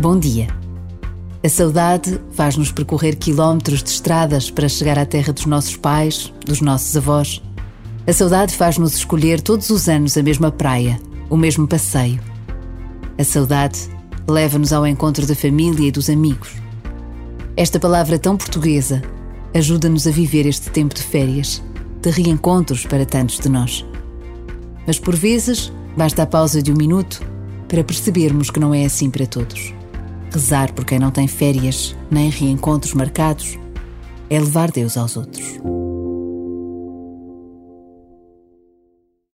Bom dia. A saudade faz-nos percorrer quilómetros de estradas para chegar à terra dos nossos pais, dos nossos avós. A saudade faz-nos escolher todos os anos a mesma praia, o mesmo passeio. A saudade leva-nos ao encontro da família e dos amigos. Esta palavra tão portuguesa ajuda-nos a viver este tempo de férias, de reencontros para tantos de nós. Mas por vezes basta a pausa de um minuto para percebermos que não é assim para todos. Rezar por quem não tem férias nem reencontros marcados é levar Deus aos outros.